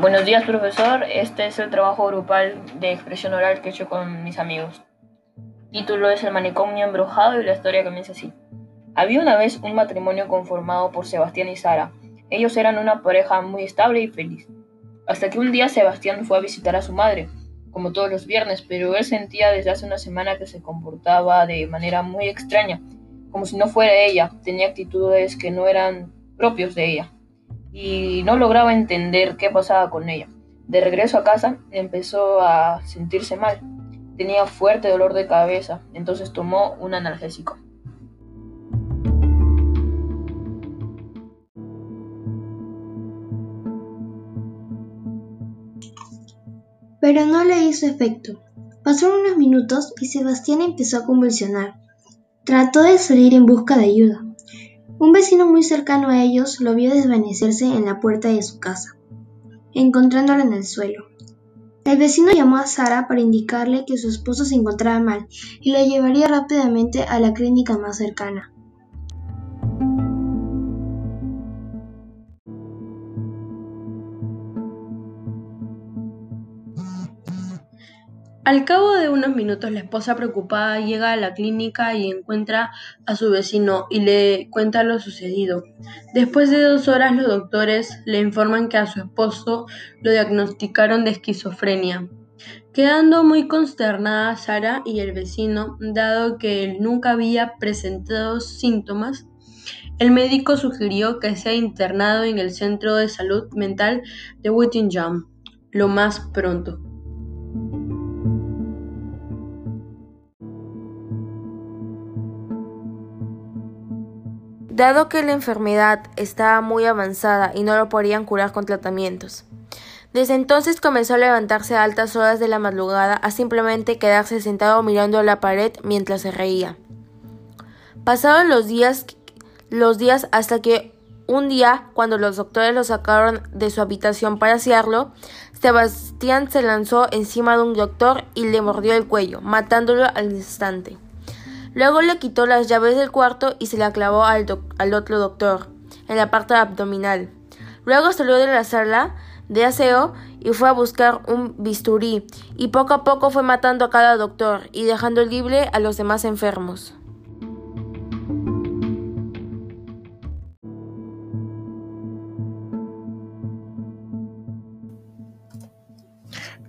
Buenos días, profesor. Este es el trabajo grupal de expresión oral que he hecho con mis amigos. Título es El manicomio embrujado y la historia comienza así. Había una vez un matrimonio conformado por Sebastián y Sara. Ellos eran una pareja muy estable y feliz. Hasta que un día Sebastián fue a visitar a su madre, como todos los viernes, pero él sentía desde hace una semana que se comportaba de manera muy extraña, como si no fuera ella, tenía actitudes que no eran propios de ella, y no lograba entender qué pasaba con ella. De regreso a casa empezó a sentirse mal, tenía fuerte dolor de cabeza, entonces tomó un analgésico. Pero no le hizo efecto. Pasaron unos minutos y Sebastián empezó a convulsionar. Trató de salir en busca de ayuda. Un vecino muy cercano a ellos lo vio desvanecerse en la puerta de su casa, encontrándolo en el suelo. El vecino llamó a Sara para indicarle que su esposo se encontraba mal y lo llevaría rápidamente a la clínica más cercana. Al cabo de unos minutos, la esposa preocupada llega a la clínica y encuentra a su vecino y le cuenta lo sucedido. Después de dos horas, los doctores le informan que a su esposo lo diagnosticaron de esquizofrenia. Quedando muy consternada Sara y el vecino, dado que él nunca había presentado síntomas, el médico sugirió que sea internado en el Centro de Salud Mental de Whittingham lo más pronto. Dado que la enfermedad estaba muy avanzada y no lo podían curar con tratamientos. Desde entonces comenzó a levantarse a altas horas de la madrugada a simplemente quedarse sentado mirando la pared mientras se reía. Pasaron los días, los días hasta que un día, cuando los doctores lo sacaron de su habitación para asearlo, Sebastián se lanzó encima de un doctor y le mordió el cuello, matándolo al instante. Luego le quitó las llaves del cuarto y se la clavó al, otro doctor, en la parte abdominal. Luego salió de la sala de aseo y fue a buscar un bisturí, y poco a poco fue matando a cada doctor y dejando libre a los demás enfermos.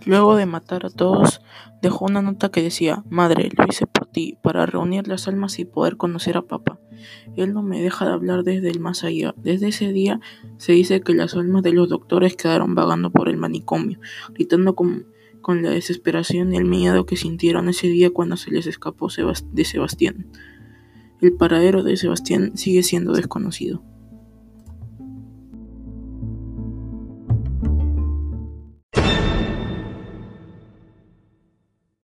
Luego de matar a todos, dejó una nota que decía, Madre, lo hice ti, para reunir las almas y poder conocer a papá. Él no me deja de hablar desde el más allá. Desde ese día se dice que las almas de los doctores quedaron vagando por el manicomio, gritando con, con la desesperación y el miedo que sintieron ese día cuando se les escapó de Sebastián. El paradero de Sebastián sigue siendo desconocido.